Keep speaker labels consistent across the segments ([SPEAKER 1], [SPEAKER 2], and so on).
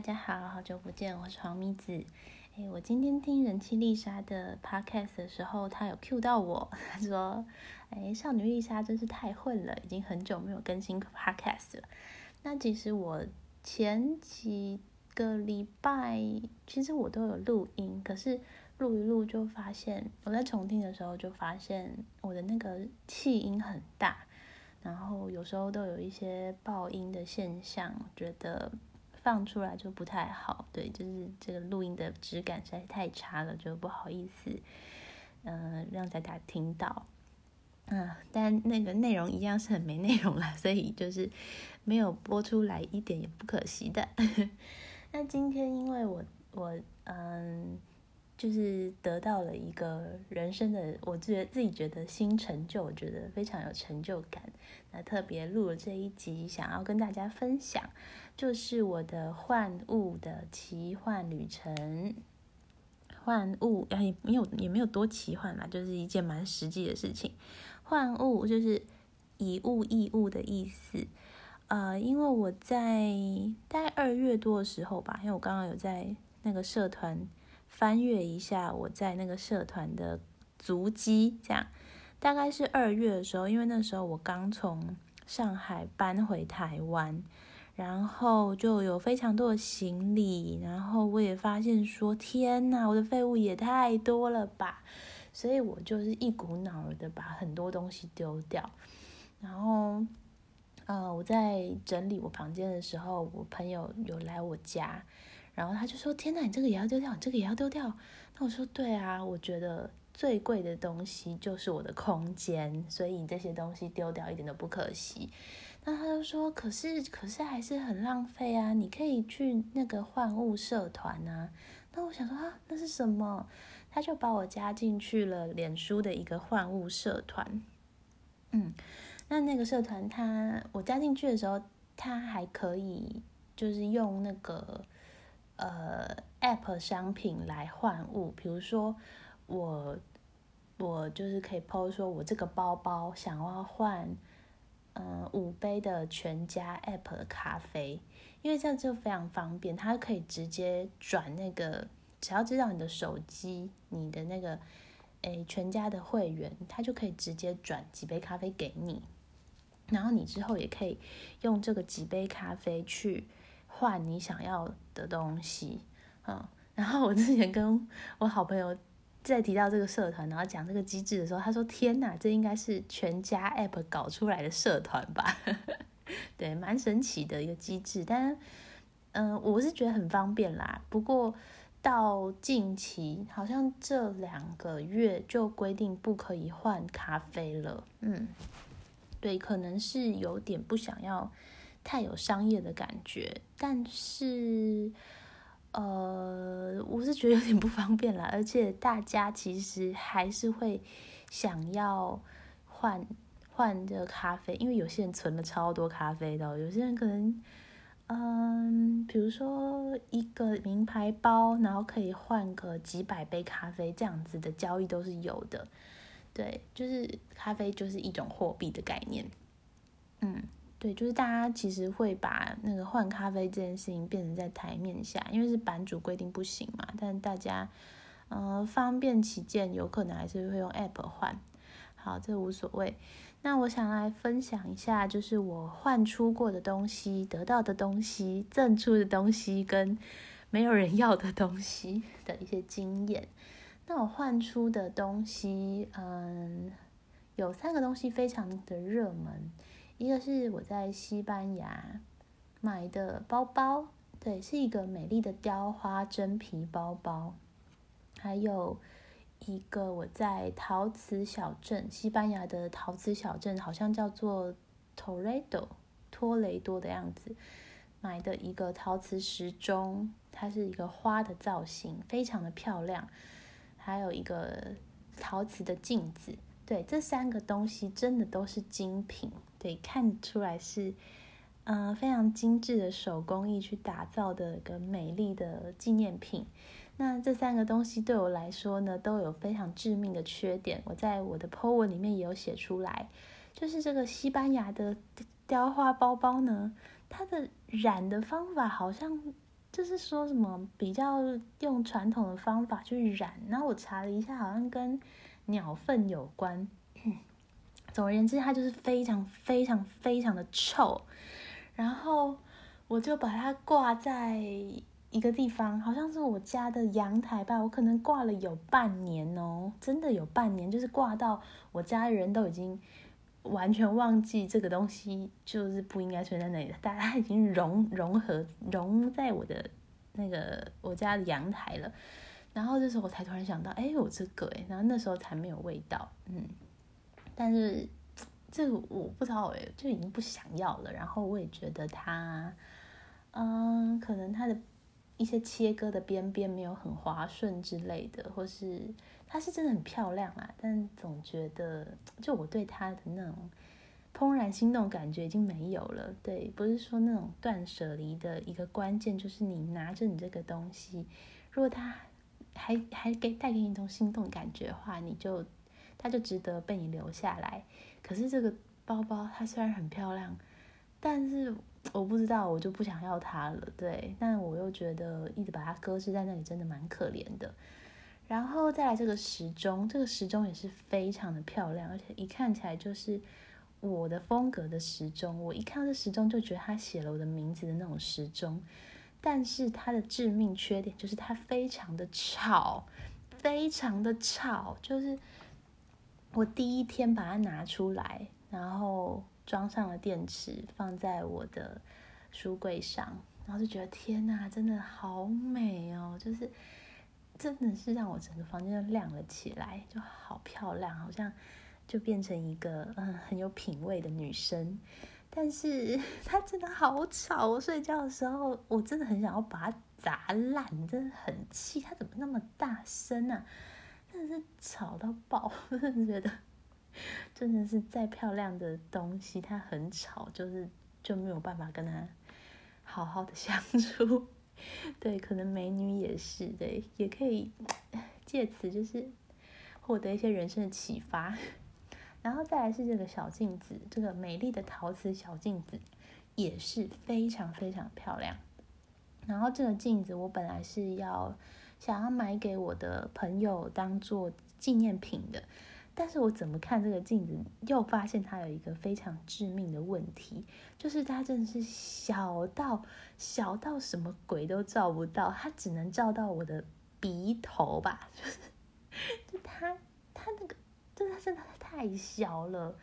[SPEAKER 1] 大家好，好久不见，我是黄咪子。哎，我今天听人气丽莎的 podcast 的时候，她有 cue 到我，她说：“哎，少女丽莎真是太混了，已经很久没有更新 podcast 了。”那其实我前几个礼拜，其实我都有录音，可是录一录就发现，我在重听的时候就发现我的那个气音很大，然后有时候都有一些爆音的现象，觉得。放出来就不太好，对，就是这个录音的质感实在太差了，就不好意思，嗯，让大家听到，嗯，但那个内容一样是很没内容啦，所以就是没有播出来一点也不可惜的。那今天因为我我嗯。就是得到了一个人生的，我觉得自己觉得新成就，我觉得非常有成就感。那特别录了这一集，想要跟大家分享，就是我的幻物的奇幻旅程。幻物也，没有也没有多奇幻啦，就是一件蛮实际的事情。幻物就是以物易物的意思。呃，因为我在大概二月多的时候吧，因为我刚刚有在那个社团。翻阅一下我在那个社团的足迹，这样大概是二月的时候，因为那时候我刚从上海搬回台湾，然后就有非常多的行李，然后我也发现说，天呐，我的废物也太多了吧，所以我就是一股脑的把很多东西丢掉，然后，呃，我在整理我房间的时候，我朋友有来我家。然后他就说：“天哪，你这个也要丢掉，你这个也要丢掉。”那我说：“对啊，我觉得最贵的东西就是我的空间，所以这些东西丢掉一点都不可惜。”那他就说：“可是，可是还是很浪费啊！你可以去那个换物社团啊。”那我想说啊，那是什么？他就把我加进去了脸书的一个换物社团。嗯，那那个社团，他我加进去的时候，他还可以就是用那个。呃，App 商品来换物，比如说我我就是可以 PO 说，我这个包包想要换，嗯，五杯的全家 App 的咖啡，因为这样就非常方便，它可以直接转那个，只要知道你的手机，你的那个诶全家的会员，它就可以直接转几杯咖啡给你，然后你之后也可以用这个几杯咖啡去。换你想要的东西，嗯，然后我之前跟我好朋友在提到这个社团，然后讲这个机制的时候，他说：“天哪，这应该是全家 App 搞出来的社团吧？” 对，蛮神奇的一个机制，但嗯，我是觉得很方便啦。不过到近期，好像这两个月就规定不可以换咖啡了。嗯，对，可能是有点不想要。太有商业的感觉，但是，呃，我是觉得有点不方便了，而且大家其实还是会想要换换这个咖啡，因为有些人存了超多咖啡的，有些人可能，嗯，比如说一个名牌包，然后可以换个几百杯咖啡，这样子的交易都是有的，对，就是咖啡就是一种货币的概念，嗯。对，就是大家其实会把那个换咖啡这件事情变成在台面下，因为是版主规定不行嘛。但大家，呃，方便起见，有可能还是会用 App 换。好，这无所谓。那我想来分享一下，就是我换出过的东西、得到的东西、赠出的东西跟没有人要的东西的一些经验。那我换出的东西，嗯，有三个东西非常的热门。一个是我在西班牙买的包包，对，是一个美丽的雕花真皮包包。还有一个我在陶瓷小镇，西班牙的陶瓷小镇好像叫做 Toledo 托雷多的样子，买的一个陶瓷时钟，它是一个花的造型，非常的漂亮。还有一个陶瓷的镜子，对，这三个东西真的都是精品。对，看出来是，嗯，非常精致的手工艺去打造的一个美丽的纪念品。那这三个东西对我来说呢，都有非常致命的缺点。我在我的 po 文里面也有写出来，就是这个西班牙的雕花包包呢，它的染的方法好像就是说什么比较用传统的方法去染，然后我查了一下，好像跟鸟粪有关。总而言之，它就是非常非常非常的臭。然后我就把它挂在一个地方，好像是我家的阳台吧。我可能挂了有半年哦，真的有半年，就是挂到我家人都已经完全忘记这个东西，就是不应该存在那里的。大家已经融融合融在我的那个我家的阳台了。然后这时候我才突然想到，哎，有这个哎，然后那时候才没有味道，嗯。但是这个我不知道哎，就已经不想要了。然后我也觉得它，嗯，可能它的一些切割的边边没有很滑顺之类的，或是它是真的很漂亮啊，但总觉得就我对它的那种怦然心动感觉已经没有了。对，不是说那种断舍离的一个关键就是你拿着你这个东西，如果它还还给带给你一种心动感觉的话，你就。它就值得被你留下来。可是这个包包它虽然很漂亮，但是我不知道，我就不想要它了。对，但我又觉得一直把它搁置在那里真的蛮可怜的。然后再来这个时钟，这个时钟也是非常的漂亮，而且一看起来就是我的风格的时钟。我一看到这时钟就觉得它写了我的名字的那种时钟。但是它的致命缺点就是它非常的吵，非常的吵，就是。我第一天把它拿出来，然后装上了电池，放在我的书柜上，然后就觉得天哪，真的好美哦！就是真的是让我整个房间都亮了起来，就好漂亮，好像就变成一个嗯很有品味的女生。但是 它真的好吵，我睡觉的时候我真的很想要把它砸烂，真的很气，它怎么那么大声啊？真的是吵到爆，我真的觉得，真的是再漂亮的东西，它很吵，就是就没有办法跟它好好的相处。对，可能美女也是，对，也可以借此就是获得一些人生的启发。然后再来是这个小镜子，这个美丽的陶瓷小镜子也是非常非常漂亮。然后这个镜子我本来是要。想要买给我的朋友当做纪念品的，但是我怎么看这个镜子，又发现它有一个非常致命的问题，就是它真的是小到小到什么鬼都照不到，它只能照到我的鼻头吧，就是就它它那个，就是它真的太小了，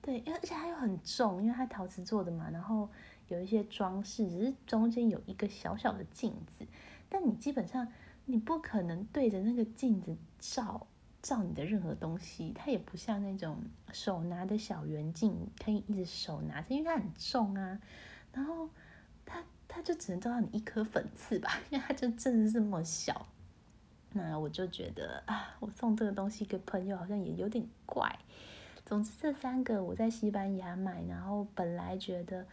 [SPEAKER 1] 对，而且它又很重，因为它陶瓷做的嘛，然后有一些装饰，只是中间有一个小小的镜子，但你基本上。你不可能对着那个镜子照照你的任何东西，它也不像那种手拿的小圆镜，可以一直手拿着，因为它很重啊。然后它它就只能照到你一颗粉刺吧，因为它就真的这么小。那我就觉得啊，我送这个东西给朋友好像也有点怪。总之这三个我在西班牙买，然后本来觉得。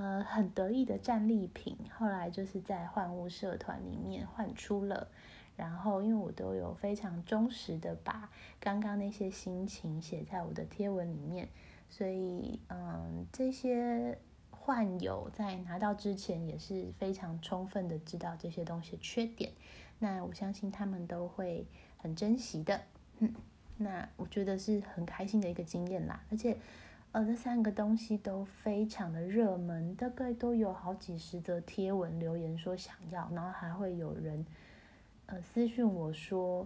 [SPEAKER 1] 呃，很得意的战利品，后来就是在换物社团里面换出了。然后，因为我都有非常忠实的把刚刚那些心情写在我的贴文里面，所以，嗯，这些患友在拿到之前也是非常充分的知道这些东西的缺点。那我相信他们都会很珍惜的。嗯，那我觉得是很开心的一个经验啦，而且。呃，这三个东西都非常的热门，大概都有好几十则贴文留言说想要，然后还会有人呃私讯我说，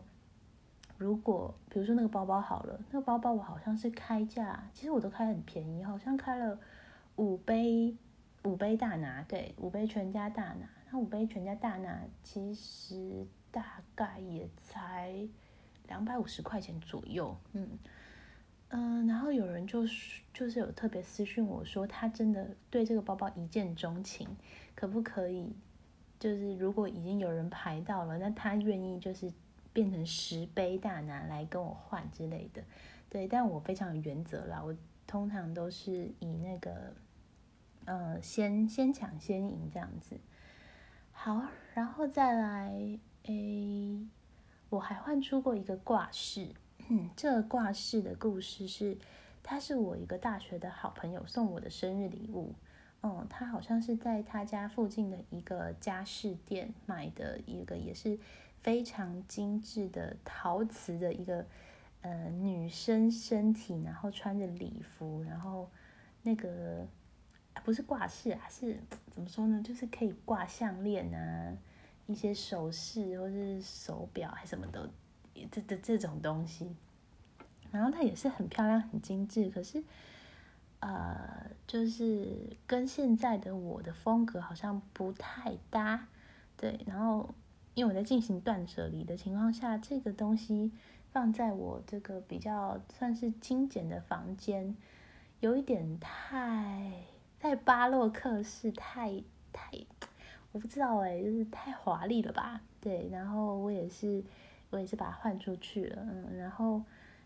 [SPEAKER 1] 如果比如说那个包包好了，那个包包我好像是开价，其实我都开很便宜，好像开了五杯五杯大拿，对，五杯全家大拿，那五杯全家大拿其实大概也才两百五十块钱左右，嗯。嗯，然后有人就是就是有特别私讯我说，他真的对这个包包一见钟情，可不可以？就是如果已经有人排到了，那他愿意就是变成十杯大拿来跟我换之类的。对，但我非常有原则啦，我通常都是以那个，呃，先先抢先赢这样子。好，然后再来，诶，我还换出过一个挂饰。嗯，这挂饰的故事是，他是我一个大学的好朋友送我的生日礼物。嗯，他好像是在他家附近的一个家饰店买的一个，也是非常精致的陶瓷的一个，呃，女生身体，然后穿着礼服，然后那个不是挂饰啊，是怎么说呢？就是可以挂项链啊，一些首饰或是手表还什么的，这这这种东西。然后它也是很漂亮、很精致，可是。呃，就是跟现在的我的风格好像不太搭，对。然后，因为我在进行断舍离的情况下，这个东西放在我这个比较算是精简的房间，有一点太太巴洛克式，太太，我不知道哎，就是太华丽了吧？对。然后我也是，我也是把它换出去了，嗯，然后。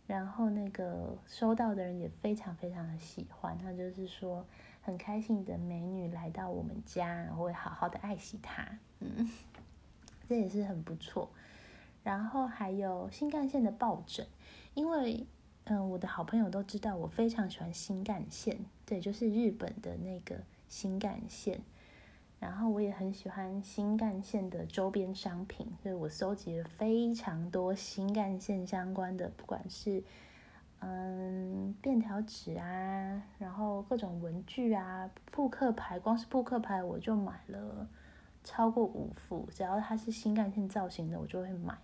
[SPEAKER 1] 然后那个收到的人也非常非常的喜欢，他就是说很开心的美女来到我们家，然后会好好的爱惜她，嗯，这也是很不错。然后还有新干线的抱枕，因为嗯我的好朋友都知道我非常喜欢新干线，对，就是日本的那个新干线。然后我也很喜欢新干线的周边商品，所以我搜集了非常多新干线相关的，不管是嗯便条纸啊，然后各种文具啊，扑克牌，光是扑克牌我就买了超过五副，只要它是新干线造型的，我就会买。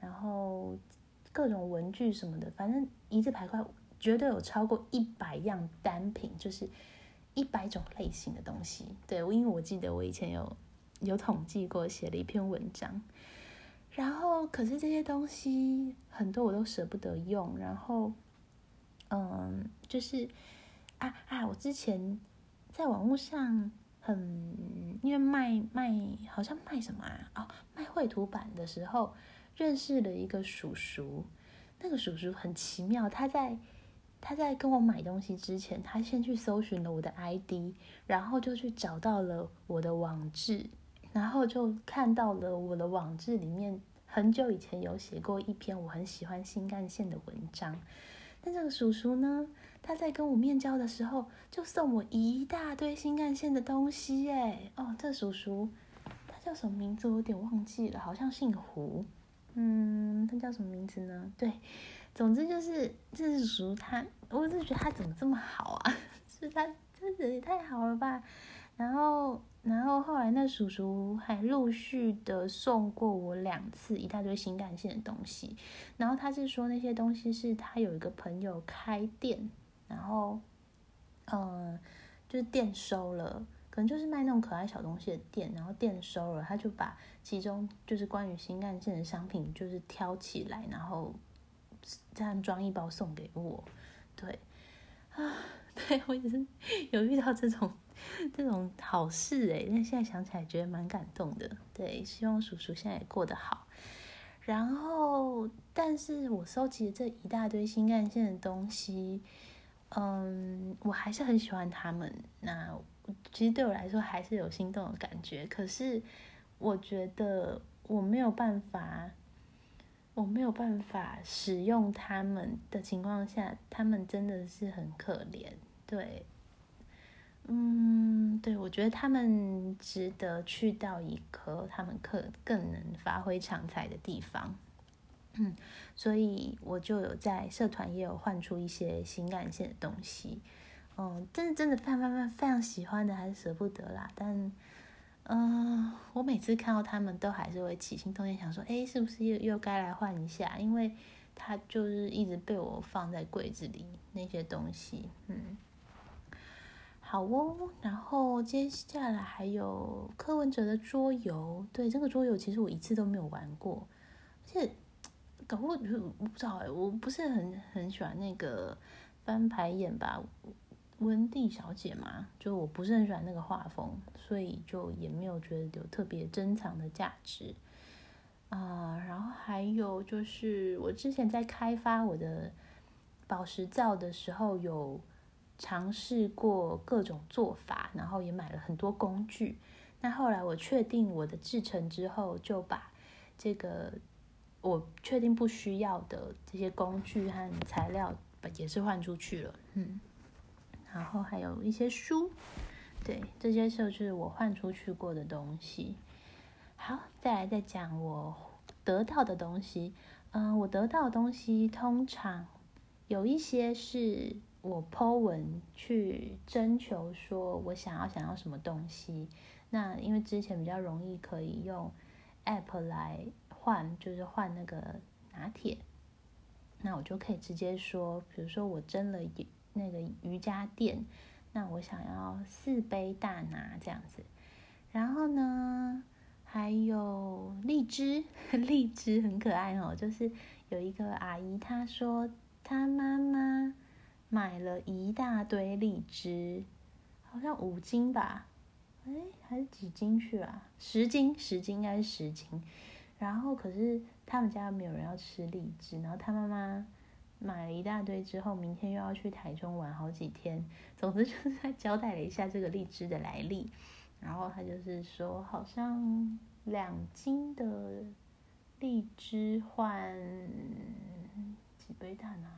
[SPEAKER 1] 然后各种文具什么的，反正一字排开，绝对有超过一百样单品，就是。一百种类型的东西，对，因为我记得我以前有有统计过，写了一篇文章。然后，可是这些东西很多我都舍不得用。然后，嗯，就是啊啊，我之前在网络上很因为卖卖好像卖什么啊？哦，卖绘图板的时候认识了一个叔叔。那个叔叔很奇妙，他在。他在跟我买东西之前，他先去搜寻了我的 ID，然后就去找到了我的网志，然后就看到了我的网志里面很久以前有写过一篇我很喜欢新干线的文章。但这个叔叔呢，他在跟我面交的时候就送我一大堆新干线的东西耶！哦，这叔叔他叫什么名字？我有点忘记了，好像姓胡。嗯，他叫什么名字呢？对。总之就是，这是叔他，我是觉得他怎么这么好啊？是他真的也太好了吧？然后，然后后来那叔叔还陆续的送过我两次一大堆新干线的东西。然后他是说那些东西是他有一个朋友开店，然后，嗯，就是店收了，可能就是卖那种可爱小东西的店，然后店收了，他就把其中就是关于新干线的商品就是挑起来，然后。这样装一包送给我，对，啊，对我也是有遇到这种这种好事诶，那现在想起来觉得蛮感动的。对，希望叔叔现在也过得好。然后，但是我收集了这一大堆新干线的东西，嗯，我还是很喜欢他们。那其实对我来说还是有心动的感觉，可是我觉得我没有办法。我没有办法使用他们的情况下，他们真的是很可怜。对，嗯，对，我觉得他们值得去到一个他们可更能发挥长才的地方。嗯，所以我就有在社团也有换出一些新干线的东西。嗯，真的真的非常非常非常喜欢的，还是舍不得啦，但。嗯，我每次看到他们都还是会起心动念，想说，哎，是不是又又该来换一下？因为他就是一直被我放在柜子里那些东西。嗯，好哦。然后接下来还有柯文哲的桌游，对这个桌游其实我一次都没有玩过，而且搞不我不知道哎，我不是很很喜欢那个翻牌眼吧。温蒂小姐嘛，就我不是很喜欢那个画风，所以就也没有觉得有特别珍藏的价值啊。然后还有就是，我之前在开发我的宝石皂的时候，有尝试过各种做法，然后也买了很多工具。那后来我确定我的制成之后，就把这个我确定不需要的这些工具和材料，也是换出去了。嗯。然后还有一些书，对，这些就是我换出去过的东西。好，再来再讲我得到的东西。嗯，我得到的东西通常有一些是我 Po 文去征求，说我想要想要什么东西。那因为之前比较容易可以用 App 来换，就是换那个拿铁，那我就可以直接说，比如说我蒸了一那个瑜伽垫，那我想要四杯大拿这样子。然后呢？还有荔枝，荔枝很可爱哦。就是有一个阿姨，她说她妈妈买了一大堆荔枝，好像五斤吧，哎，还是几斤去啊？十斤，十斤应该是十斤。然后可是他们家没有人要吃荔枝，然后他妈妈买了一大堆之后，明天又要去台中玩好几天。总之就是他交代了一下这个荔枝的来历。然后他就是说，好像两斤的荔枝换几杯大拿，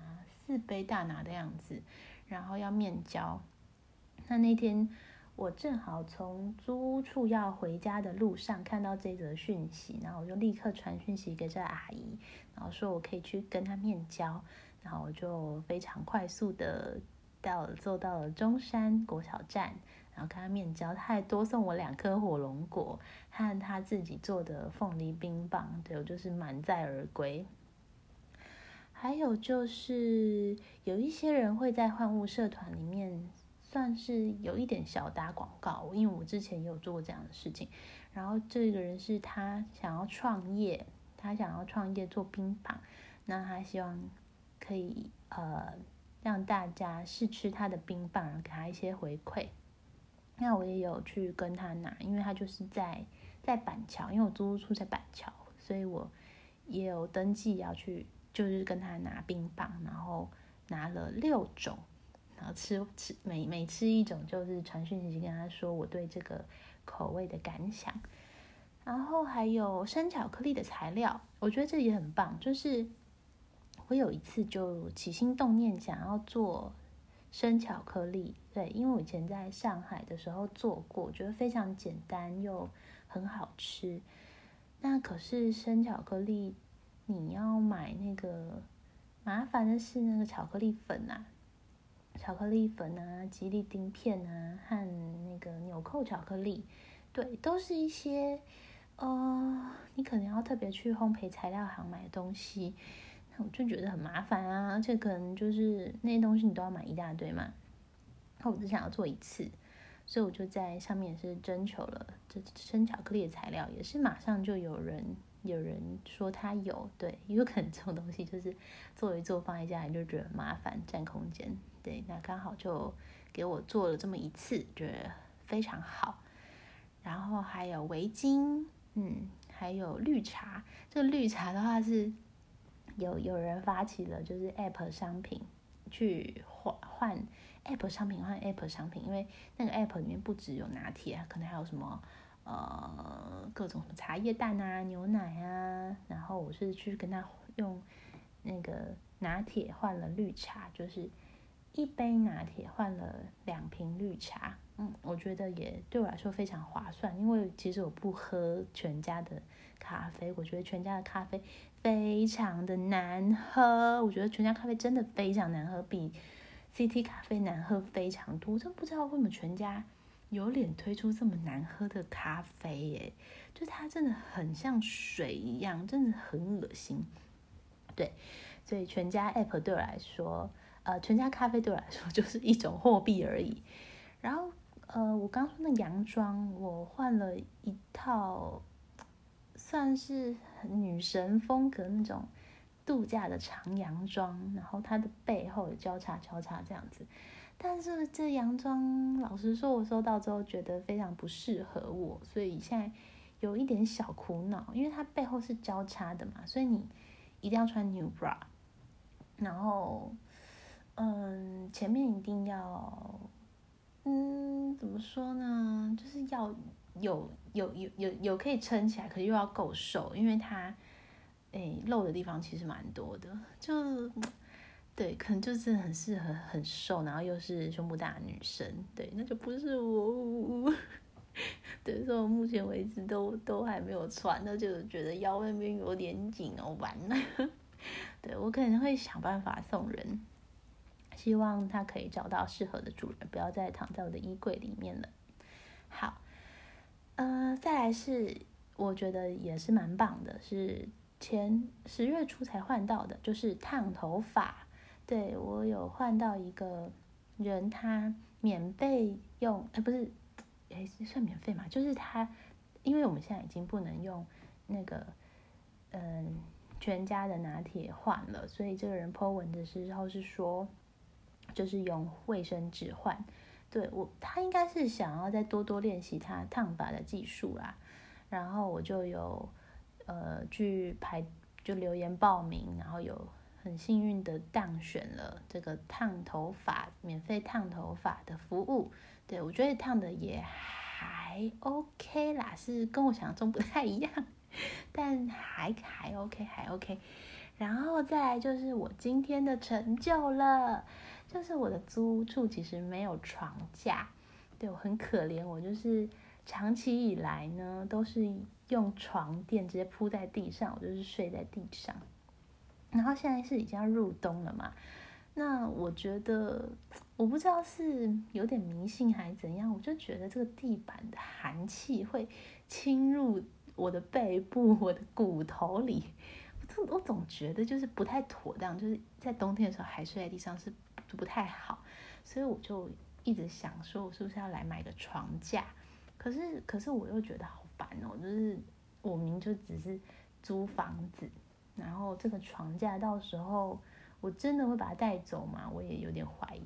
[SPEAKER 1] 四杯大拿的样子，然后要面交。那那天我正好从租屋处要回家的路上看到这则讯息，然后我就立刻传讯息给这阿姨，然后说我可以去跟她面交，然后我就非常快速的到了坐到了中山国小站。然后跟他面交，他还多送我两颗火龙果和他自己做的凤梨冰棒，对我就是满载而归。还有就是有一些人会在换物社团里面算是有一点小打广告，因为我之前也有做过这样的事情。然后这个人是他想要创业，他想要创业做冰棒，那他希望可以呃让大家试吃他的冰棒，然后给他一些回馈。那我也有去跟他拿，因为他就是在在板桥，因为我租屋处在板桥，所以我也有登记要去，就是跟他拿冰棒，然后拿了六种，然后吃吃每每吃一种，就是传讯息跟他说我对这个口味的感想，然后还有生巧克力的材料，我觉得这也很棒，就是我有一次就起心动念想要做。生巧克力，对，因为我以前在上海的时候做过，觉得非常简单又很好吃。那可是生巧克力，你要买那个麻烦的是那个巧克力粉啊，巧克力粉啊，吉利丁片啊，和那个纽扣巧克力，对，都是一些呃，你可能要特别去烘焙材料行买东西。我就觉得很麻烦啊，而且可能就是那些东西你都要买一大堆嘛。那我只想要做一次，所以我就在上面是征求了这生巧克力的材料，也是马上就有人有人说他有，对，有可能这种东西就是做一做放在家里就觉得麻烦占空间，对，那刚好就给我做了这么一次，觉得非常好。然后还有围巾，嗯，还有绿茶，这个绿茶的话是。有有人发起了，就是 App 商品去换换 App 商品换 App 商品，因为那个 App 里面不只有拿铁，可能还有什么呃各种什么茶叶蛋啊、牛奶啊。然后我是去跟他用那个拿铁换了绿茶，就是一杯拿铁换了两瓶绿茶。我觉得也对我来说非常划算，因为其实我不喝全家的咖啡，我觉得全家的咖啡。非常的难喝，我觉得全家咖啡真的非常难喝，比 CT 咖啡难喝非常多。真不知道为什么全家有脸推出这么难喝的咖啡耶？就它真的很像水一样，真的很恶心。对，所以全家 App 对我来说，呃，全家咖啡对我来说 就是一种货币而已。然后，呃，我刚说那洋装，我换了一套。算是女神风格那种度假的长洋装，然后它的背后有交叉交叉这样子，但是这洋装老实说，我收到之后觉得非常不适合我，所以现在有一点小苦恼，因为它背后是交叉的嘛，所以你一定要穿 new bra，然后嗯，前面一定要嗯，怎么说呢，就是要。有有有有有可以撑起来，可是又要够瘦，因为它，诶露的地方其实蛮多的，就对，可能就是很适合很瘦，然后又是胸部大的女生，对，那就不是我。对，所以我目前为止都都还没有穿，那就觉得腰那边有点紧哦，完了。对我可能会想办法送人，希望他可以找到适合的主人，不要再躺在我的衣柜里面了。好，呃，再来是我觉得也是蛮棒的，是前十月初才换到的，就是烫头发。对我有换到一个人，他免费用，哎，不是。哎，算免费嘛？就是他，因为我们现在已经不能用那个嗯全家的拿铁换了，所以这个人 po 文的时候是说，就是用卫生纸换。对我，他应该是想要再多多练习他烫发的技术啦。然后我就有呃去排就留言报名，然后有很幸运的当选了这个烫头发免费烫头发的服务。对，我觉得烫的也还 OK 啦，是跟我想象中不太一样，但还还 OK，还 OK。然后再来就是我今天的成就了，就是我的租屋处其实没有床架，对我很可怜，我就是长期以来呢都是用床垫直接铺在地上，我就是睡在地上。然后现在是已经要入冬了嘛。那我觉得，我不知道是有点迷信还是怎样，我就觉得这个地板的寒气会侵入我的背部、我的骨头里，我我总觉得就是不太妥当，就是在冬天的时候还睡在地上是不太好，所以我就一直想说，我是不是要来买个床架？可是可是我又觉得好烦哦，就是我明就只是租房子，然后这个床架到时候。我真的会把它带走吗？我也有点怀疑，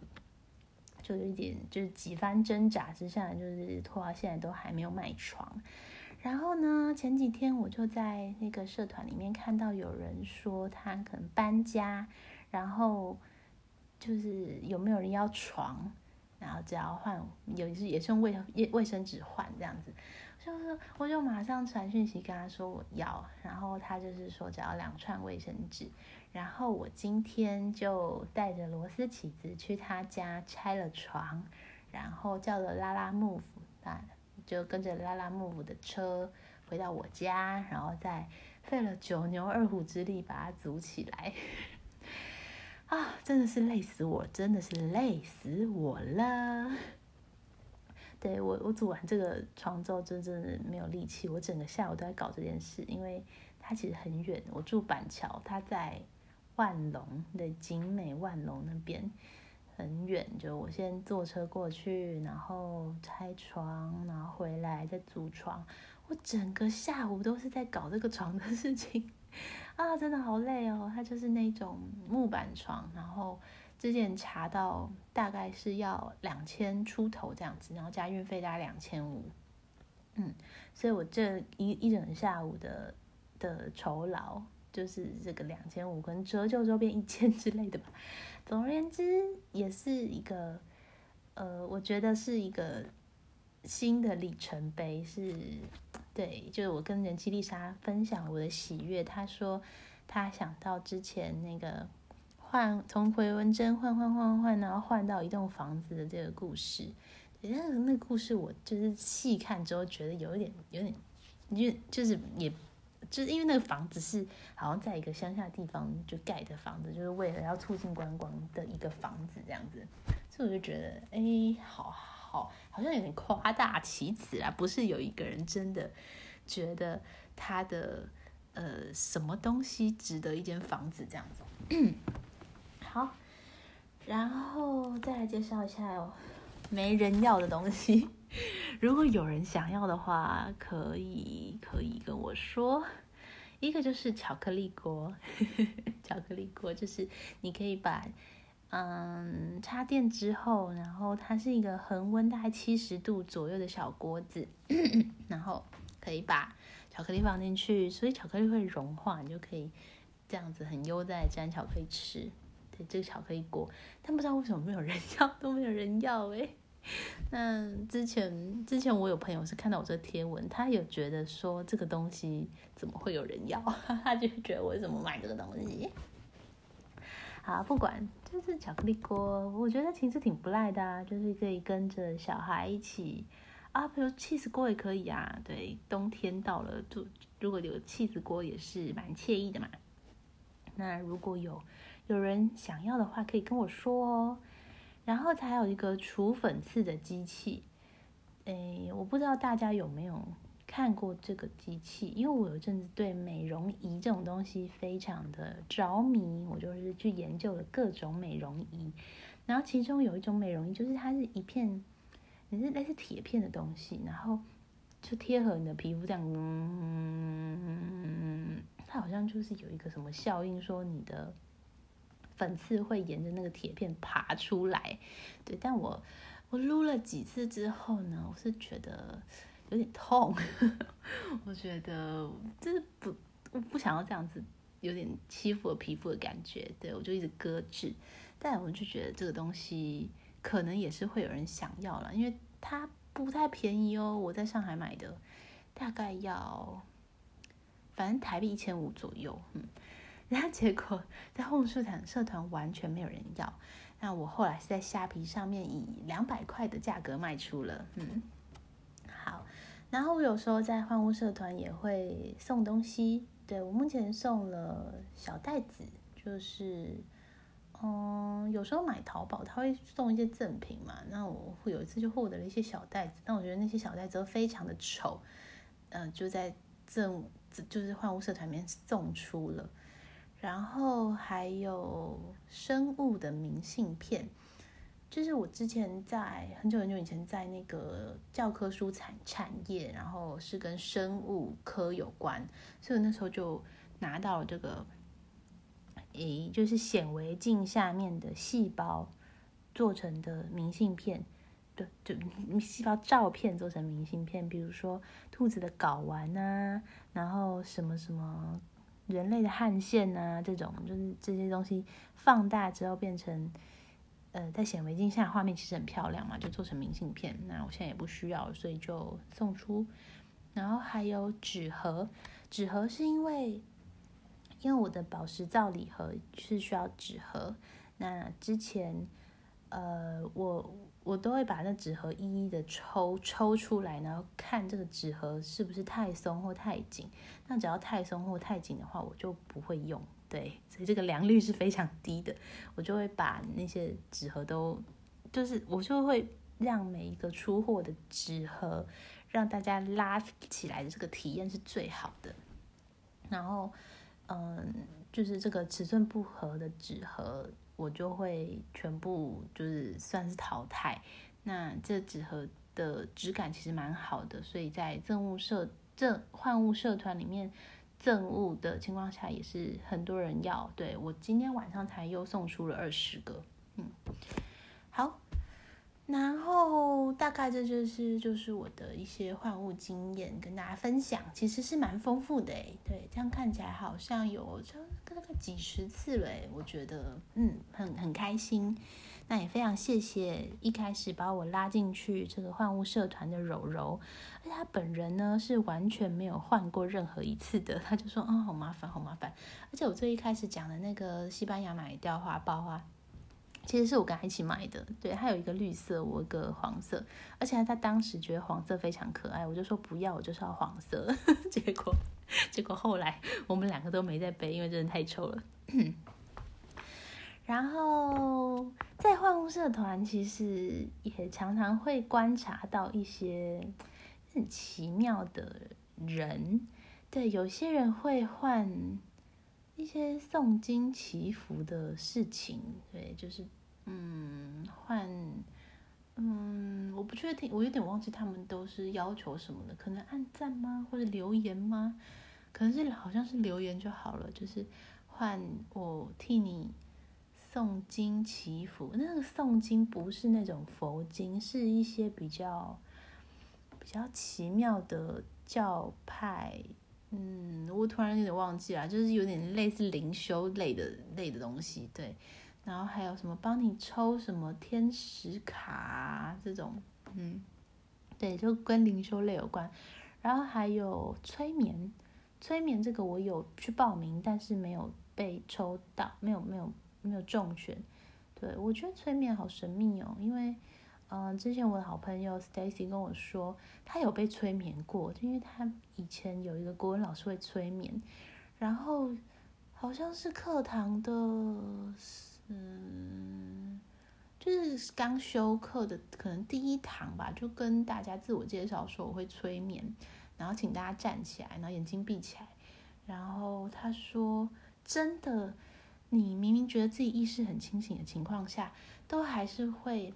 [SPEAKER 1] 就有一点就是几番挣扎之下，就是拖到现在都还没有卖床。然后呢，前几天我就在那个社团里面看到有人说他可能搬家，然后就是有没有人要床，然后只要换，有一次也是用卫卫生纸换这样子。就是我就马上传讯息跟他说我要，然后他就是说只要两串卫生纸，然后我今天就带着螺丝起子去他家拆了床，然后叫了拉拉木夫，啊，就跟着拉拉木夫的车回到我家，然后再费了九牛二虎之力把它组起来，啊，真的是累死我，真的是累死我了。对我，我组完这个床之后，真正的没有力气。我整个下午都在搞这件事，因为它其实很远。我住板桥，它在万隆的景美万隆那边，很远。就我先坐车过去，然后拆床，然后回来再组床。我整个下午都是在搞这个床的事情啊，真的好累哦。它就是那种木板床，然后。之前查到大概是要两千出头这样子，然后加运费大概两千五，嗯，所以我这一一整下午的的酬劳就是这个两千五，跟折旧周边一千之类的吧。总而言之，也是一个呃，我觉得是一个新的里程碑，是对，就是我跟人气丽莎分享我的喜悦，她说她想到之前那个。换从回文针换换换换，然后换到一栋房子的这个故事，那个那个故事我就是细看之后觉得有一点有点，就就是也就是因为那个房子是好像在一个乡下地方就盖的房子，就是为了要促进观光的一个房子这样子，所以我就觉得哎，好好像有点夸大其词啊，不是有一个人真的觉得他的呃什么东西值得一间房子这样子。好，然后再来介绍一下哦，没人要的东西。如果有人想要的话，可以可以跟我说。一个就是巧克力锅，巧克力锅就是你可以把嗯插电之后，然后它是一个恒温大概七十度左右的小锅子，然后可以把巧克力放进去，所以巧克力会融化，你就可以这样子很悠哉沾巧克力吃。对这个巧克力锅，但不知道为什么没有人 要，都没有人要哎。那之前之前我有朋友是看到我这贴文，他有觉得说这个东西怎么会有人要？他就觉得我怎么买这个东西？好，不管就是巧克力锅，我觉得其实挺不赖的啊，就是可以跟着小孩一起啊，比如 cheese 锅也可以啊。对，冬天到了，就如果有 cheese 锅也是蛮惬意的嘛。那如果有有人想要的话，可以跟我说哦。然后它还有一个除粉刺的机器，诶，我不知道大家有没有。看过这个机器，因为我有阵子对美容仪这种东西非常的着迷，我就是去研究了各种美容仪。然后其中有一种美容仪，就是它是一片，也是类似铁片的东西，然后就贴合你的皮肤这样。嗯，它好像就是有一个什么效应，说你的粉刺会沿着那个铁片爬出来。对，但我我撸了几次之后呢，我是觉得。有点痛，我觉得就是不，我不想要这样子，有点欺负我皮肤的感觉，对我就一直搁置。但我就觉得这个东西可能也是会有人想要了，因为它不太便宜哦。我在上海买的，大概要，反正台币一千五左右，嗯。然后结果在后社团社团完全没有人要，那我后来是在虾皮上面以两百块的价格卖出了，嗯。然后我有时候在换物社团也会送东西，对我目前送了小袋子，就是，嗯，有时候买淘宝他会送一些赠品嘛，那我会有一次就获得了一些小袋子，但我觉得那些小袋子都非常的丑，嗯，就在赠就是换物社团里面送出了，然后还有生物的明信片。就是我之前在很久很久以前在那个教科书产产业，然后是跟生物科有关，所以那时候就拿到了这个，诶，就是显微镜下面的细胞做成的明信片，对，就细胞照片做成明信片，比如说兔子的睾丸呐，然后什么什么人类的汗腺呐，这种就是这些东西放大之后变成。呃，在显微镜下画面其实很漂亮嘛，就做成明信片。那我现在也不需要，所以就送出。然后还有纸盒，纸盒是因为因为我的宝石造礼盒是需要纸盒。那之前呃，我我都会把那纸盒一一的抽抽出来，然后看这个纸盒是不是太松或太紧。那只要太松或太紧的话，我就不会用。对，所以这个良率是非常低的。我就会把那些纸盒都，就是我就会让每一个出货的纸盒，让大家拉起来的这个体验是最好的。然后，嗯，就是这个尺寸不合的纸盒，我就会全部就是算是淘汰。那这纸盒的质感其实蛮好的，所以在赠物社、这换物社团里面。赠物的情况下也是很多人要，对我今天晚上才又送出了二十个，嗯，好，然后大概这就是就是我的一些换物经验跟大家分享，其实是蛮丰富的诶，对，这样看起来好像有这大概几十次了诶，我觉得嗯很很开心。那也非常谢谢一开始把我拉进去这个换物社团的柔柔，而且他本人呢是完全没有换过任何一次的，他就说啊好麻烦好麻烦，而且我最一开始讲的那个西班牙买雕花包啊，其实是我跟他一起买的，对，他有一个绿色，我一个黄色，而且他当时觉得黄色非常可爱，我就说不要，我就是要黄色，结果结果后来我们两个都没在背，因为真的太臭了。然后在换物社团，其实也常常会观察到一些很奇妙的人。对，有些人会换一些诵经祈福的事情。对，就是嗯，换嗯，我不确定，我有点忘记他们都是要求什么的，可能按赞吗，或者留言吗？可能是好像是留言就好了，就是换我替你。诵经祈福，那个诵经不是那种佛经，是一些比较比较奇妙的教派。嗯，我突然有点忘记了，就是有点类似灵修类的类的东西。对，然后还有什么帮你抽什么天使卡这种，嗯，对，就跟灵修类有关。然后还有催眠，催眠这个我有去报名，但是没有被抽到，没有没有。没有重选。对我觉得催眠好神秘哦，因为嗯，之前我的好朋友 Stacy 跟我说，他有被催眠过，因为他以前有一个国文老师会催眠，然后好像是课堂的，嗯。就是刚修课的，可能第一堂吧，就跟大家自我介绍说我会催眠，然后请大家站起来，然后眼睛闭起来，然后他说：“真的，你明明觉得自己意识很清醒的情况下，都还是会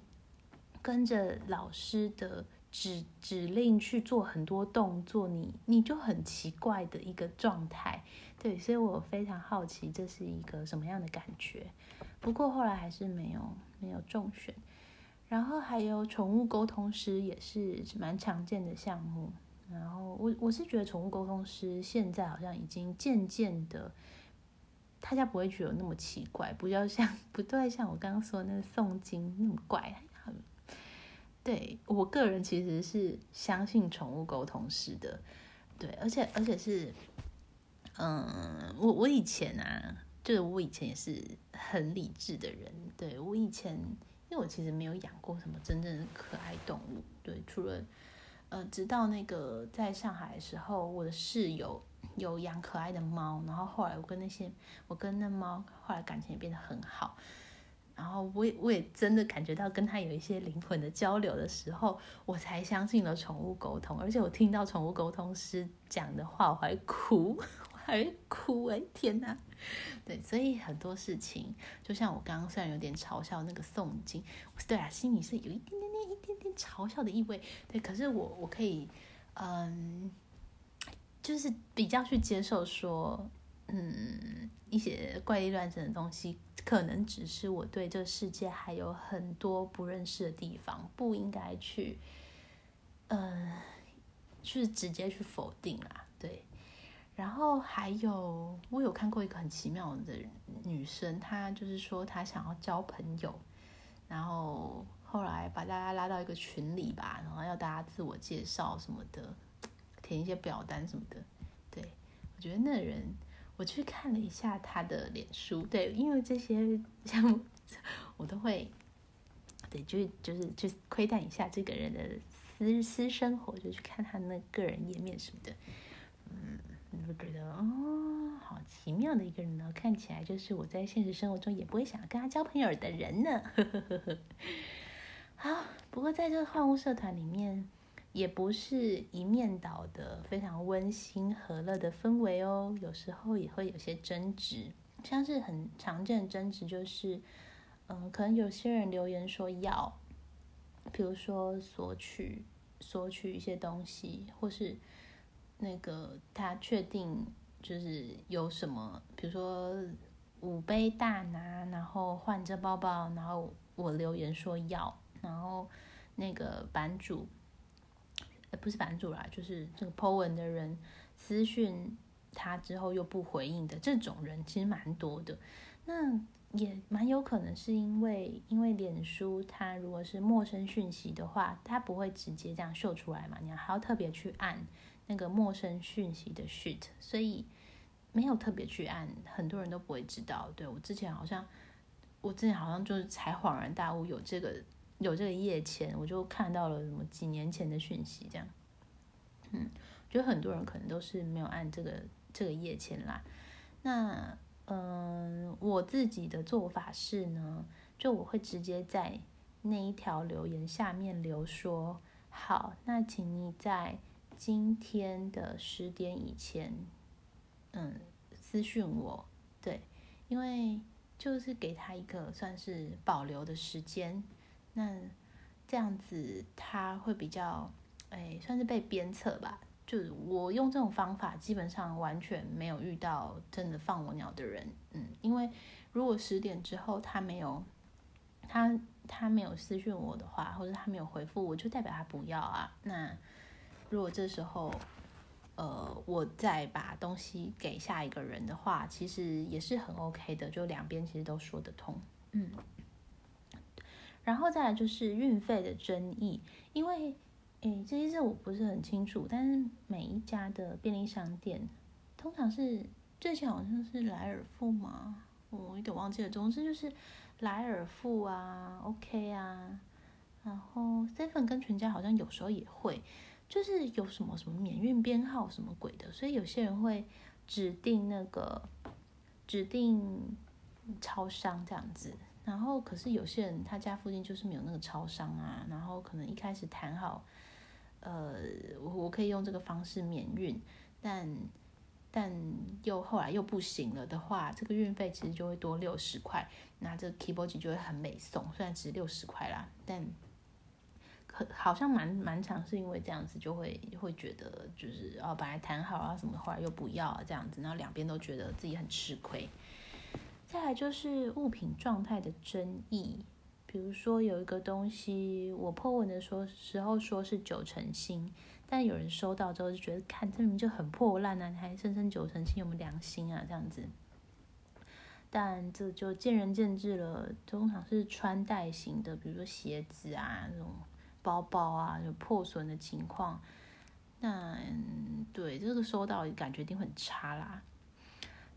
[SPEAKER 1] 跟着老师的指指令去做很多动作，你你就很奇怪的一个状态。”对，所以我非常好奇这是一个什么样的感觉。不过后来还是没有。没有中选，然后还有宠物沟通师也是蛮常见的项目。然后我我是觉得宠物沟通师现在好像已经渐渐的，大家不会觉得那么奇怪，不要像 不对像我刚刚说那个诵经那么怪。对我个人其实是相信宠物沟通师的，对，而且而且是，嗯，我我以前啊。就是我以前也是很理智的人，对我以前，因为我其实没有养过什么真正的可爱动物，对，除了，呃，直到那个在上海的时候，我的室友有养可爱的猫，然后后来我跟那些我跟那猫后来感情也变得很好，然后我也我也真的感觉到跟它有一些灵魂的交流的时候，我才相信了宠物沟通，而且我听到宠物沟通师讲的话，我还哭，我还哭哎，天哪！对，所以很多事情，就像我刚刚虽然有点嘲笑那个诵经，对啊，心里是有一点点点、一点点嘲笑的意味。对，可是我我可以，嗯，就是比较去接受说，嗯，一些怪力乱神的东西，可能只是我对这个世界还有很多不认识的地方，不应该去，嗯，去直接去否定啦，对。然后还有，我有看过一个很奇妙的女生，她就是说她想要交朋友，然后后来把大家拉到一个群里吧，然后要大家自我介绍什么的，填一些表单什么的。对我觉得那人，我去看了一下他的脸书，对，因为这些项目我都会，对，就就是去窥探一下这个人的私私生活，就去看他那个人页面什么的，嗯。我觉得哦，好奇妙的一个人呢，看起来就是我在现实生活中也不会想跟他交朋友的人呢。好，不过在这个换物社团里面，也不是一面倒的非常温馨和乐的氛围哦，有时候也会有些争执，像是很常见的争执就是，嗯，可能有些人留言说要，比如说索取索取一些东西，或是。那个他确定就是有什么，比如说五杯大拿，然后换这包包，然后我留言说要，然后那个版主，不是版主啦，就是这个 po 文的人私讯他之后又不回应的这种人其实蛮多的，那也蛮有可能是因为因为脸书它如果是陌生讯息的话，它不会直接这样秀出来嘛，你还要特别去按。那个陌生讯息的 sheet，所以没有特别去按，很多人都不会知道。对我之前好像，我之前好像就是才恍然大悟有这个有这个页签，我就看到了什么几年前的讯息这样。嗯，觉得很多人可能都是没有按这个这个页签啦。那嗯，我自己的做法是呢，就我会直接在那一条留言下面留说，好，那请你在。今天的十点以前，嗯，私讯我，对，因为就是给他一个算是保留的时间，那这样子他会比较，哎，算是被鞭策吧。就我用这种方法，基本上完全没有遇到真的放我鸟的人，嗯，因为如果十点之后他没有，他他没有私讯我的话，或者他没有回复我，就代表他不要啊，那。如果这时候，呃，我再把东西给下一个人的话，其实也是很 OK 的，就两边其实都说得通，嗯。然后再来就是运费的争议，因为，诶，这些事我不是很清楚，但是每一家的便利商店，通常是最近好像是莱尔富嘛，我有点忘记了。总之就是莱尔富啊，OK 啊，然后 Seven 跟全家好像有时候也会，就是有什么什么免运编号什么鬼的，所以有些人会指定那个指定超商这样子。然后可是有些人他家附近就是没有那个超商啊，然后可能一开始谈好，呃，我我可以用这个方式免运，但。但又后来又不行了的话，这个运费其实就会多六十块，那这个 keyboard 就会很美送，虽然只六十块啦，但可好像蛮蛮长，是因为这样子就会会觉得就是哦，本来谈好啊什么，后来又不要啊这样子，然后两边都觉得自己很吃亏。再来就是物品状态的争议，比如说有一个东西，我破文的说时候说是九成新。但有人收到之后就觉得，看这明明就很破烂啊，你还声称九成新，有没有良心啊？这样子，但这就见仁见智了。通常是穿戴型的，比如说鞋子啊，那种包包啊，有破损的情况，那对这个收到感觉一定很差啦。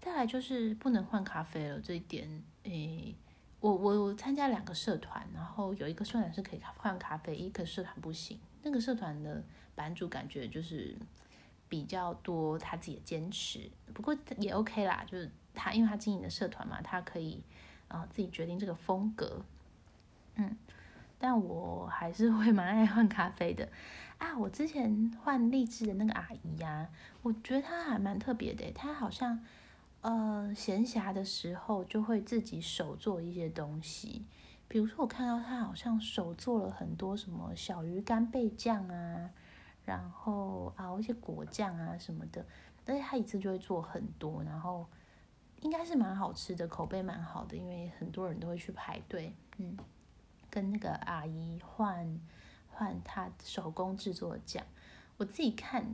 [SPEAKER 1] 再来就是不能换咖啡了，这一点，诶，我我我参加两个社团，然后有一个社团是可以换咖啡，一个社团不行。那个社团的。版主感觉就是比较多他自己的坚持，不过也 OK 啦，就是他因为他经营的社团嘛，他可以啊自己决定这个风格，嗯，但我还是会蛮爱换咖啡的啊。我之前换励志的那个阿姨呀，我觉得她还蛮特别的，她好像呃闲暇的时候就会自己手做一些东西，比如说我看到他好像手做了很多什么小鱼干贝酱啊。然后熬一些果酱啊什么的，而且他一次就会做很多，然后应该是蛮好吃的，口碑蛮好的，因为很多人都会去排队，嗯，跟那个阿姨换换他手工制作的酱，我自己看。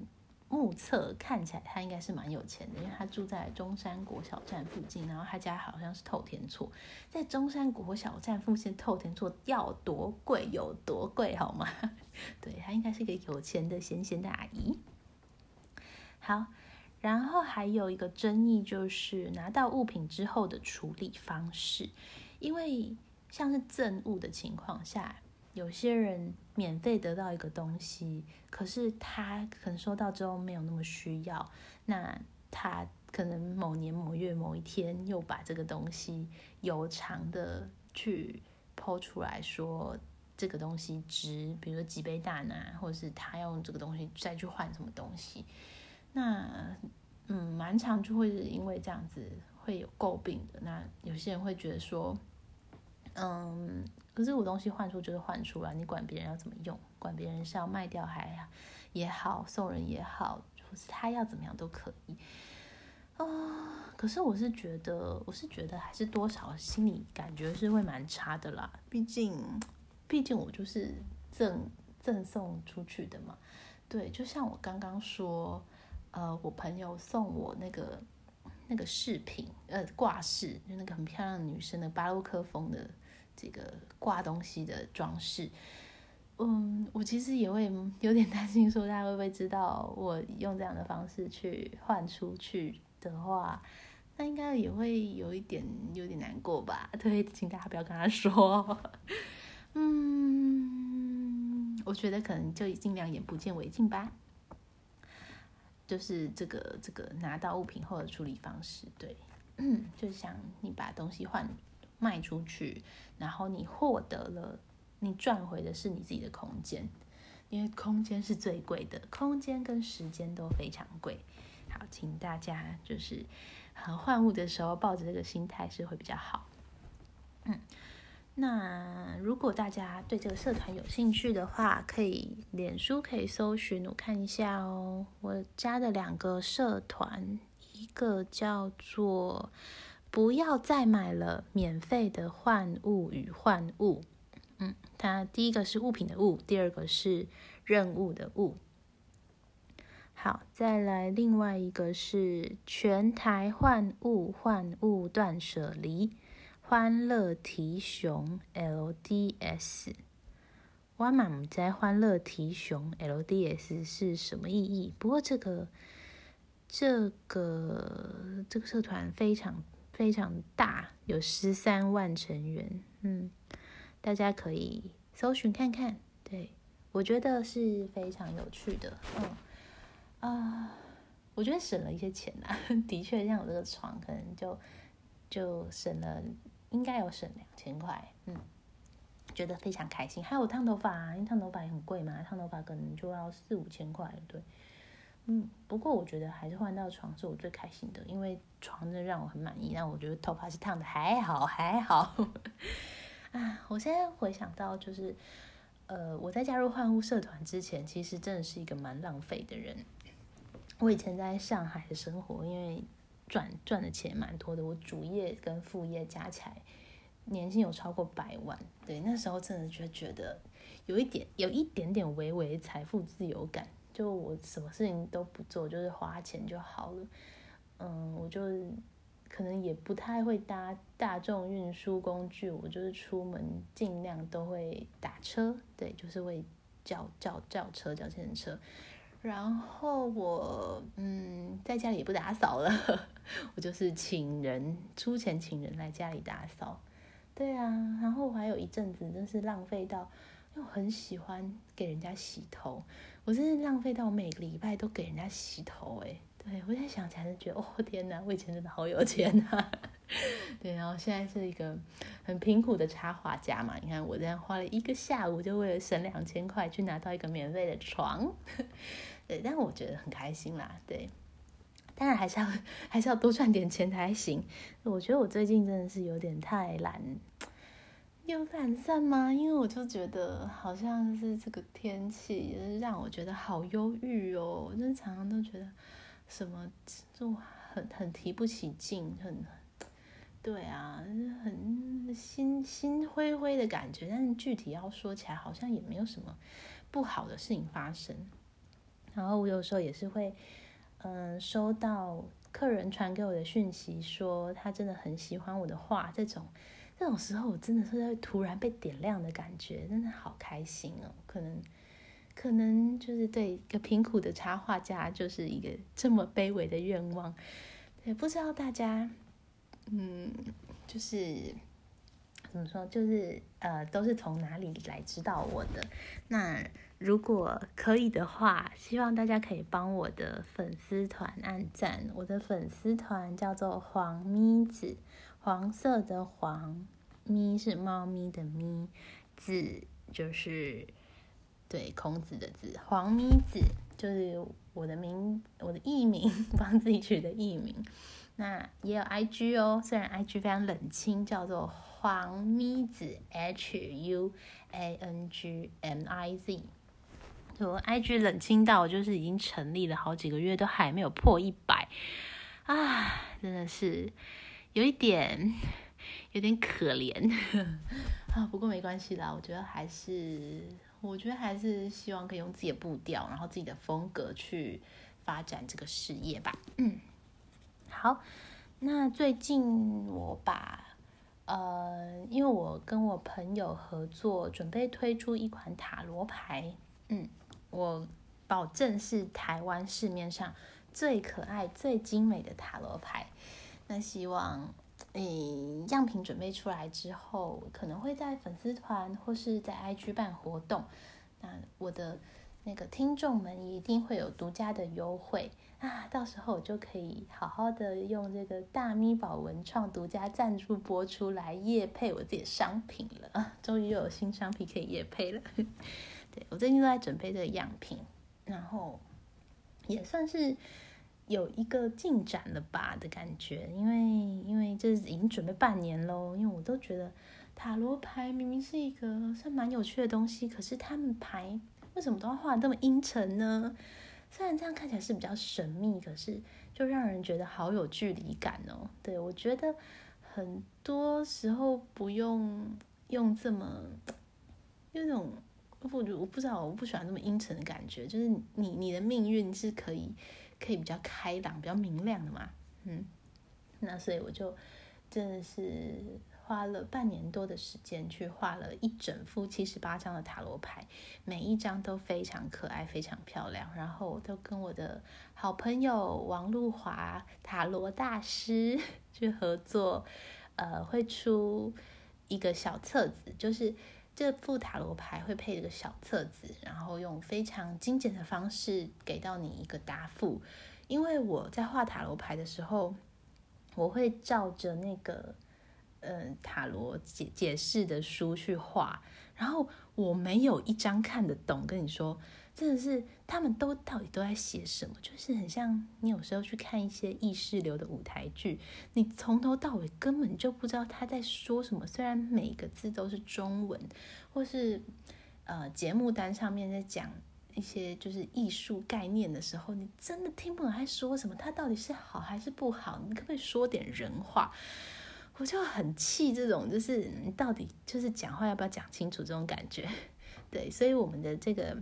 [SPEAKER 1] 目测看起来他应该是蛮有钱的，因为他住在中山国小站附近，然后他家好像是透天厝，在中山国小站附近透天厝要多贵有多贵好吗？对他应该是一个有钱的闲闲的阿姨。好，然后还有一个争议就是拿到物品之后的处理方式，因为像是赠物的情况下。有些人免费得到一个东西，可是他可能收到之后没有那么需要，那他可能某年某月某一天又把这个东西有偿的去抛出来说这个东西值，比如说几杯大奶，或者是他用这个东西再去换什么东西，那嗯，蛮常就会是因为这样子会有诟病的。那有些人会觉得说，嗯。可是我东西换出就是换出来，你管别人要怎么用，管别人是要卖掉还也好，送人也好，或是他要怎么样都可以啊。可是我是觉得，我是觉得还是多少心理感觉是会蛮差的啦。毕竟，毕竟我就是赠赠送出去的嘛。对，就像我刚刚说，呃，我朋友送我那个那个饰品，呃，挂饰，就那个很漂亮的女生的巴洛克风的。这个挂东西的装饰，嗯，我其实也会有点担心，说他会不会知道我用这样的方式去换出去的话，那应该也会有一点有点难过吧？对，请大家不要跟他说。嗯，我觉得可能就尽量眼不见为净吧。就是这个这个拿到物品后的处理方式，对，嗯，就想你把东西换。卖出去，然后你获得了，你赚回的是你自己的空间，因为空间是最贵的，空间跟时间都非常贵。好，请大家就是换物的时候抱着这个心态是会比较好。嗯，那如果大家对这个社团有兴趣的话，可以脸书可以搜寻我看一下哦。我加的两个社团，一个叫做。不要再买了，免费的换物与换物。嗯，它第一个是物品的物，第二个是任务的物。好，再来另外一个是全台换物换物断舍离，欢乐提熊 LDS。我满唔知欢乐提熊 LDS 是什么意义，不过这个这个这个社团非常。非常大，有十三万成员。嗯，大家可以搜寻看看。对我觉得是非常有趣的。嗯啊，我觉得省了一些钱啊，的确，像我这个床，可能就就省了，应该有省两千块。嗯。觉得非常开心，还有烫头发，因为烫头发也很贵嘛，烫头发可能就要四五千块，对，嗯，不过我觉得还是换到床是我最开心的，因为床真的让我很满意，让我觉得头发是烫的还好还好。啊，我现在回想到就是，呃，我在加入换屋社团之前，其实真的是一个蛮浪费的人。我以前在上海的生活，因为赚赚的钱蛮多的，我主业跟副业加起来。年薪有超过百万，对，那时候真的就觉得有一点，有一点点微微财富自由感。就我什么事情都不做，就是花钱就好了。嗯，我就可能也不太会搭大众运输工具，我就是出门尽量都会打车，对，就是会叫叫叫车叫程车。然后我嗯，在家里也不打扫了，我就是请人出钱请人来家里打扫。对啊，然后我还有一阵子真是浪费到，又很喜欢给人家洗头，我真是浪费到每个礼拜都给人家洗头哎。对我现在想起来就觉得，哦 天哪，我以前真的好有钱呐。对，然后现在是一个很贫苦的插画家嘛，你看我这样花了一个下午，就为了省两千块去拿到一个免费的床。对，但我觉得很开心啦，对。当然还是要还是要多赚点钱才行。我觉得我最近真的是有点太懒，有懒散吗？因为我就觉得好像是这个天气让我觉得好忧郁哦。就常常都觉得什么就很很提不起劲，很对啊，很心心灰灰的感觉。但是具体要说起来，好像也没有什么不好的事情发生。然后我有时候也是会。嗯，收到客人传给我的讯息，说他真的很喜欢我的画，这种这种时候，我真的是会突然被点亮的感觉，真的好开心哦。可能可能就是对一个贫苦的插画家，就是一个这么卑微的愿望。对，不知道大家，嗯，就是怎么说，就是呃，都是从哪里来知道我的？那。如果可以的话，希望大家可以帮我的粉丝团按赞。我的粉丝团叫做黄咪子，黄色的黄，咪是猫咪的咪，子就是对孔子的子，黄咪子就是我的名，我的艺名，帮自己取的艺名。那也有 IG 哦，虽然 IG 非常冷清，叫做黄咪子 H U A N G M I Z。我 IG 冷清到我就是已经成立了好几个月都还没有破一百啊，真的是有一点 有点可怜 啊。不过没关系啦，我觉得还是我觉得还是希望可以用自己的步调，然后自己的风格去发展这个事业吧。嗯，好，那最近我把呃，因为我跟我朋友合作，准备推出一款塔罗牌，嗯。我保证是台湾市面上最可爱、最精美的塔罗牌。那希望，诶，样品准备出来之后，可能会在粉丝团或是在 IG 办活动。那我的那个听众们一定会有独家的优惠啊！到时候我就可以好好的用这个大咪宝文创独家赞助播出来夜配我自己的商品了！终于又有新商品可以夜配了。对我最近都在准备这个样品，然后也算是有一个进展了吧的感觉，因为因为这已经准备半年喽，因为我都觉得塔罗牌明明是一个算蛮有趣的东西，可是他们牌为什么都要画这么阴沉呢？虽然这样看起来是比较神秘，可是就让人觉得好有距离感哦。对我觉得很多时候不用用这么那种。不，我不知道，我不喜欢那么阴沉的感觉。就是你，你的命运是可以，可以比较开朗、比较明亮的嘛。嗯，那所以我就真的是花了半年多的时间去画了一整副七十八张的塔罗牌，每一张都非常可爱，非常漂亮。然后我都跟我的好朋友王露华塔罗大师 去合作，呃，会出一个小册子，就是这副塔罗牌会配一个小册子，然后用非常精简的方式给到你一个答复。因为我在画塔罗牌的时候，我会照着那个。嗯，塔罗解解释的书去画，然后我没有一张看得懂。跟你说，真的是他们都到底都在写什么？就是很像你有时候去看一些意识流的舞台剧，你从头到尾根本就不知道他在说什么。虽然每个字都是中文，或是呃节目单上面在讲一些就是艺术概念的时候，你真的听不懂他说什么。他到底是好还是不好？你可不可以说点人话？我就很气这种，就是你到底就是讲话要不要讲清楚这种感觉，对，所以我们的这个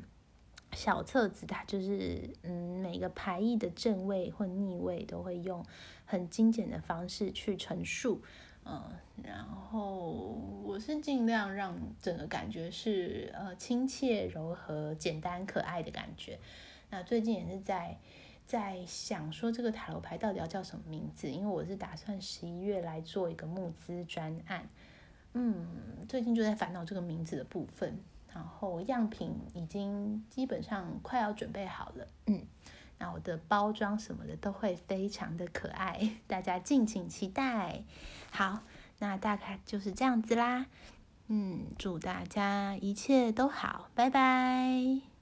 [SPEAKER 1] 小册子，它就是嗯每个牌意的正位或逆位都会用很精简的方式去陈述，嗯，然后我是尽量让整个感觉是呃亲切、柔和、简单、可爱的感觉。那最近也是在。在想说这个塔罗牌到底要叫什么名字？因为我是打算十一月来做一个募资专案，嗯，最近就在烦恼这个名字的部分。然后样品已经基本上快要准备好了，嗯，那我的包装什么的都会非常的可爱，大家敬请期待。好，那大概就是这样子啦，嗯，祝大家一切都好，拜拜。